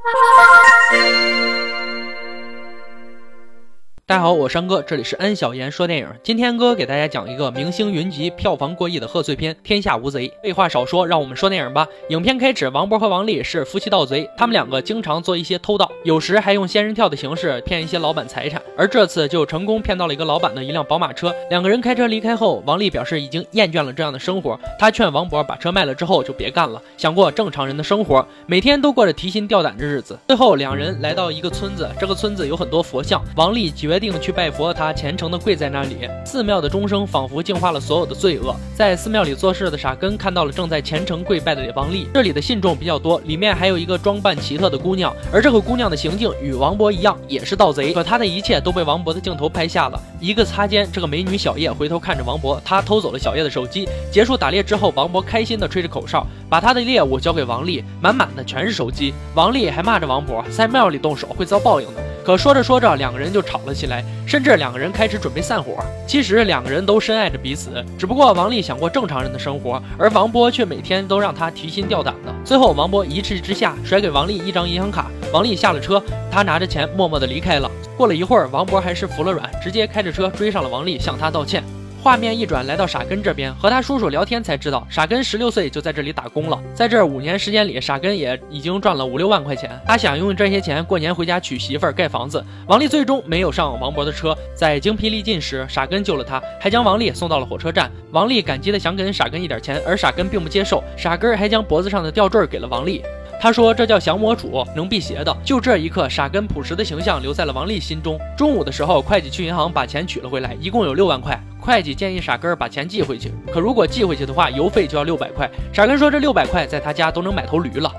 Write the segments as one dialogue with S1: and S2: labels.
S1: Bye. 大家好，我是山哥，这里是安小言说电影。今天哥给大家讲一个明星云集、票房过亿的贺岁片《天下无贼》。废话少说，让我们说电影吧。影片开始，王博和王丽是夫妻盗贼，他们两个经常做一些偷盗，有时还用仙人跳的形式骗一些老板财产。而这次就成功骗到了一个老板的一辆宝马车。两个人开车离开后，王丽表示已经厌倦了这样的生活，她劝王博把车卖了之后就别干了，想过正常人的生活，每天都过着提心吊胆的日子。最后，两人来到一个村子，这个村子有很多佛像，王丽决定去拜佛。他虔诚地跪在那里，寺庙的钟声仿佛净化了所有的罪恶。在寺庙里做事的傻根看到了正在虔诚跪拜的王丽，这里的信众比较多，里面还有一个装扮奇特的姑娘，而这个姑娘的行径与王博一样，也是盗贼。可她的一切都被王博的镜头拍下了。一个擦肩，这个美女小叶回头看着王博，她偷走了小叶的手机。结束打猎之后，王博开心地吹着口哨，把他的猎物交给王丽，满满的全是手机。王丽还骂着王博，在庙里动手会遭报应的。可说着说着，两个人就吵了起来，甚至两个人开始准备散伙。其实两个人都深爱着彼此，只不过王丽想过正常人的生活，而王波却每天都让她提心吊胆的。最后，王波一气之下甩给王丽一张银行卡，王丽下了车，他拿着钱默默地离开了。过了一会儿，王波还是服了软，直接开着车追上了王丽，向她道歉。画面一转，来到傻根这边，和他叔叔聊天才知道，傻根十六岁就在这里打工了。在这五年时间里，傻根也已经赚了五六万块钱。他想用这些钱过年回家娶媳妇儿、盖房子。王丽最终没有上王博的车，在精疲力尽时，傻根救了他，还将王丽送到了火车站。王丽感激的想给傻根一点钱，而傻根并不接受。傻根还将脖子上的吊坠给了王丽。他说：“这叫降魔杵，能辟邪的。”就这一刻，傻根朴实的形象留在了王丽心中。中午的时候，会计去银行把钱取了回来，一共有六万块。会计建议傻根把钱寄回去，可如果寄回去的话，邮费就要六百块。傻根说：“这六百块在他家都能买头驴了。”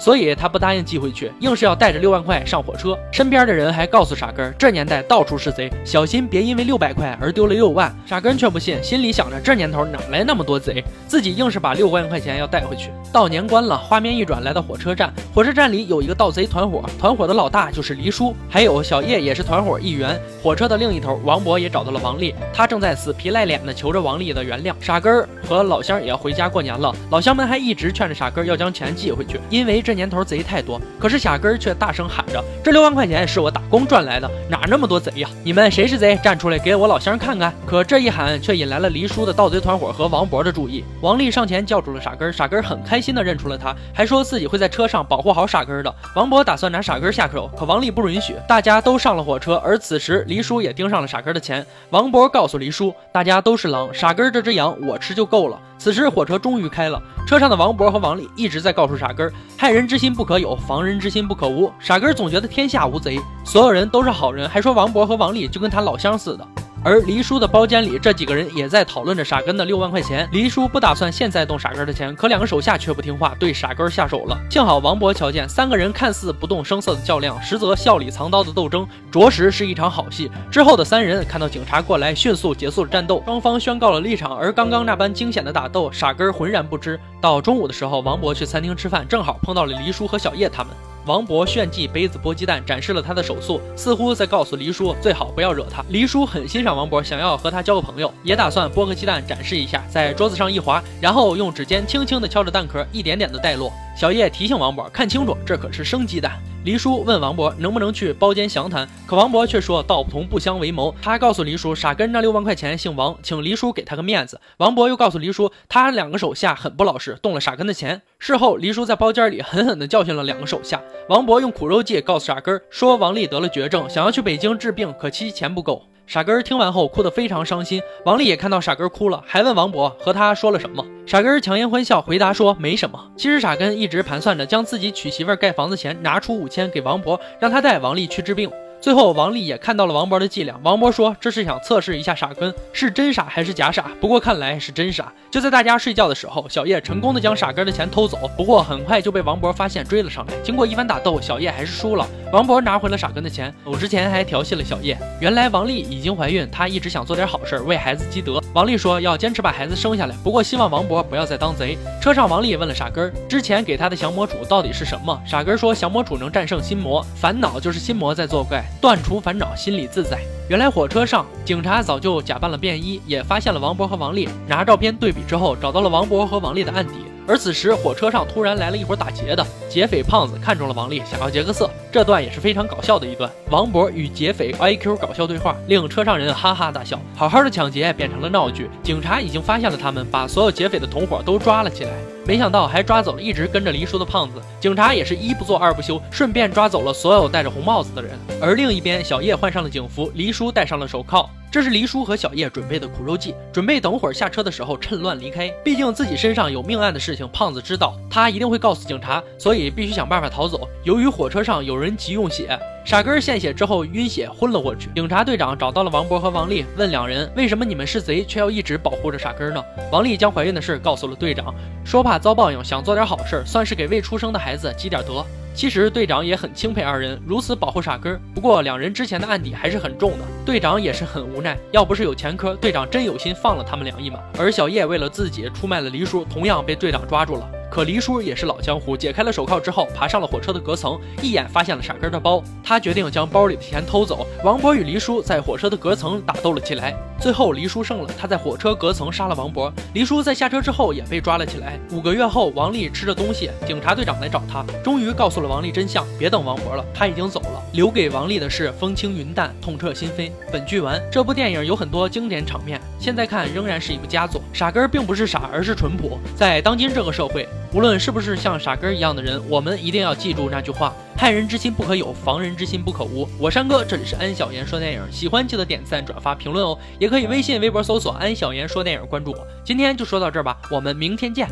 S1: 所以他不答应寄回去，硬是要带着六万块上火车。身边的人还告诉傻根，这年代到处是贼，小心别因为六百块而丢了六万。傻根却不信，心里想着这年头哪来那么多贼，自己硬是把六万块钱要带回去。到年关了，画面一转，来到火车站。火车站里有一个盗贼团伙，团伙的老大就是黎叔，还有小叶也是团伙一员。火车的另一头，王博也找到了王丽，他正在死皮赖脸的求着王丽的原谅。傻根和老乡也要回家过年了，老乡们还一直劝着傻根要将钱寄回去，因为这。这年头贼太多，可是傻根却大声喊着：“这六万块钱是我打工赚来的，哪那么多贼呀？你们谁是贼？站出来给我老乡看看！”可这一喊却引来了黎叔的盗贼团伙和王博的注意。王丽上前叫住了傻根，傻根很开心的认出了他，还说自己会在车上保护好傻根的。王博打算拿傻根下手，可王丽不允许。大家都上了火车，而此时黎叔也盯上了傻根的钱。王博告诉黎叔：“大家都是狼，傻根这只羊我吃就够了。”此时火车终于开了，车上的王博和王丽一直在告诉傻根儿害人之心不可有，防人之心不可无。傻根儿总觉得天下无贼，所有人都是好人，还说王博和王丽就跟他老乡似的。而黎叔的包间里，这几个人也在讨论着傻根的六万块钱。黎叔不打算现在动傻根的钱，可两个手下却不听话，对傻根下手了。幸好王博瞧见，三个人看似不动声色的较量，实则笑里藏刀的斗争，着实是一场好戏。之后的三人看到警察过来，迅速结束了战斗，双方宣告了立场。而刚刚那般惊险的打斗，傻根浑然不知。到中午的时候，王博去餐厅吃饭，正好碰到了黎叔和小叶他们。王博炫技杯子剥鸡蛋，展示了他的手速，似乎在告诉黎叔最好不要惹他。黎叔很欣赏王博，想要和他交个朋友，也打算剥个鸡蛋展示一下，在桌子上一划，然后用指尖轻轻地敲着蛋壳，一点点的带落。小叶提醒王博看清楚，这可是生鸡蛋。黎叔问王博能不能去包间详谈，可王博却说道不同不相为谋。他告诉黎叔，傻根那六万块钱姓王，请黎叔给他个面子。王博又告诉黎叔，他两个手下很不老实，动了傻根的钱。事后，黎叔在包间里狠狠地教训了两个手下。王博用苦肉计告诉傻根，说王丽得了绝症，想要去北京治病，可惜钱不够。傻根听完后哭得非常伤心，王丽也看到傻根哭了，还问王博和他说了什么。傻根强颜欢笑，回答说没什么。其实傻根一直盘算着将自己娶媳妇盖房子钱拿出五千给王博，让他带王丽去治病。最后，王丽也看到了王博的伎俩。王博说：“这是想测试一下傻根是真傻还是假傻。”不过看来是真傻。就在大家睡觉的时候，小叶成功的将傻根的钱偷走。不过很快就被王博发现，追了上来。经过一番打斗，小叶还是输了。王博拿回了傻根的钱，走之前还调戏了小叶。原来王丽已经怀孕，她一直想做点好事，为孩子积德。王丽说要坚持把孩子生下来，不过希望王博不要再当贼。车上，王丽问了傻根儿之前给他的降魔杵到底是什么。傻根说降魔杵能战胜心魔，烦恼就是心魔在作怪。断除烦恼，心里自在。原来火车上，警察早就假扮了便衣，也发现了王博和王丽。拿照片对比之后，找到了王博和王丽的案底。而此时火车上突然来了一伙打劫的，劫匪胖子看中了王丽，想要劫个色。这段也是非常搞笑的一段，王博与劫匪 IQ 搞笑对话，令车上人哈哈大笑。好好的抢劫变成了闹剧，警察已经发现了他们，把所有劫匪的同伙都抓了起来。没想到还抓走了一直跟着黎叔的胖子，警察也是一不做二不休，顺便抓走了所有戴着红帽子的人。而另一边，小叶换上了警服，黎叔戴上了手铐。这是黎叔和小叶准备的苦肉计，准备等会儿下车的时候趁乱离开。毕竟自己身上有命案的事情，胖子知道，他一定会告诉警察，所以必须想办法逃走。由于火车上有人急用血，傻根献血之后晕血昏了过去。警察队长找到了王博和王丽，问两人为什么你们是贼却要一直保护着傻根呢？王丽将怀孕的事告诉了队长，说怕遭报应，想做点好事，算是给未出生的孩子积点德。其实队长也很钦佩二人如此保护傻根，不过两人之前的案底还是很重的，队长也是很无奈。要不是有前科，队长真有心放了他们两一马。而小叶为了自己出卖了黎叔，同样被队长抓住了。可黎叔也是老江湖，解开了手铐之后，爬上了火车的隔层，一眼发现了傻根的包。他决定将包里的钱偷走。王博与黎叔在火车的隔层打斗了起来，最后黎叔胜了，他在火车隔层杀了王博。黎叔在下车之后也被抓了起来。五个月后，王丽吃着东西，警察队长来找他，终于告诉了王丽真相，别等王博了，他已经走了，留给王丽的是风轻云淡，痛彻心扉。本剧完，这部电影有很多经典场面，现在看仍然是一部佳作。傻根并不是傻，而是淳朴。在当今这个社会。无论是不是像傻根一样的人，我们一定要记住那句话：害人之心不可有，防人之心不可无。我山哥，这里是安小言说电影，喜欢记得点赞、转发、评论哦，也可以微信、微博搜索安小言说电影，关注我。今天就说到这儿吧，我们明天见。